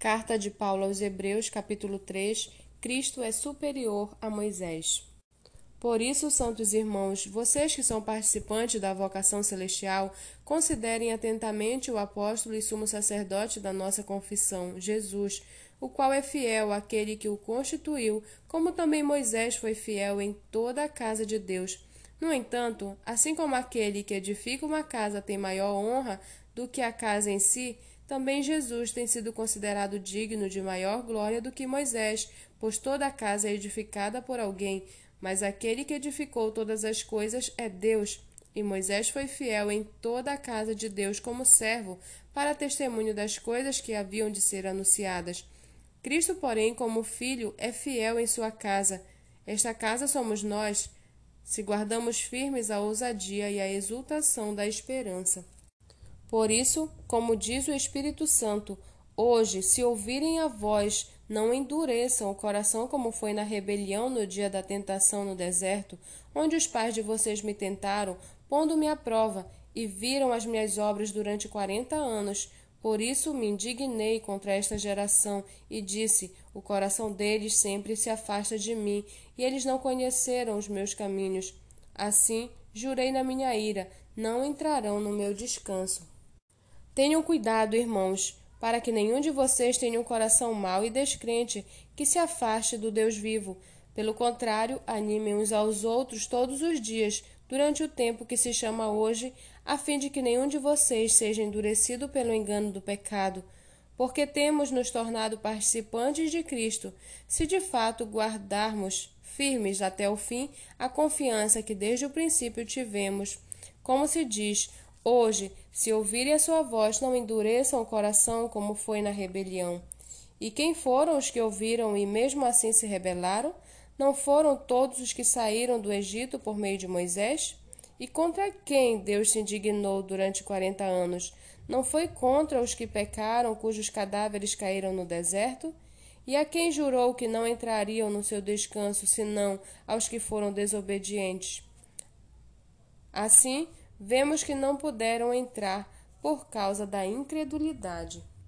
Carta de Paulo aos Hebreus, capítulo 3 Cristo é superior a Moisés. Por isso, santos irmãos, vocês que são participantes da vocação celestial, considerem atentamente o apóstolo e sumo sacerdote da nossa confissão, Jesus, o qual é fiel àquele que o constituiu, como também Moisés foi fiel em toda a casa de Deus. No entanto, assim como aquele que edifica uma casa tem maior honra do que a casa em si, também Jesus tem sido considerado digno de maior glória do que Moisés, pois toda a casa é edificada por alguém, mas aquele que edificou todas as coisas é Deus. E Moisés foi fiel em toda a casa de Deus como servo, para testemunho das coisas que haviam de ser anunciadas. Cristo, porém, como filho, é fiel em sua casa. Esta casa somos nós, se guardamos firmes a ousadia e a exultação da esperança. Por isso, como diz o Espírito Santo, hoje, se ouvirem a voz, não endureçam o coração como foi na rebelião no dia da tentação no deserto, onde os pais de vocês me tentaram, pondo-me à prova, e viram as minhas obras durante quarenta anos. Por isso me indignei contra esta geração e disse: O coração deles sempre se afasta de mim, e eles não conheceram os meus caminhos. Assim, jurei na minha ira: não entrarão no meu descanso. Tenham cuidado, irmãos, para que nenhum de vocês tenha um coração mau e descrente que se afaste do Deus vivo. Pelo contrário, animem uns aos outros todos os dias, durante o tempo que se chama hoje, a fim de que nenhum de vocês seja endurecido pelo engano do pecado. Porque temos nos tornado participantes de Cristo, se de fato guardarmos firmes até o fim a confiança que desde o princípio tivemos. Como se diz, Hoje, se ouvirem a sua voz, não endureçam o coração como foi na rebelião. E quem foram os que ouviram e mesmo assim se rebelaram? Não foram todos os que saíram do Egito por meio de Moisés? E contra quem Deus se indignou durante quarenta anos? Não foi contra os que pecaram, cujos cadáveres caíram no deserto? E a quem jurou que não entrariam no seu descanso, senão aos que foram desobedientes? Assim, vemos que não puderam entrar por causa da incredulidade.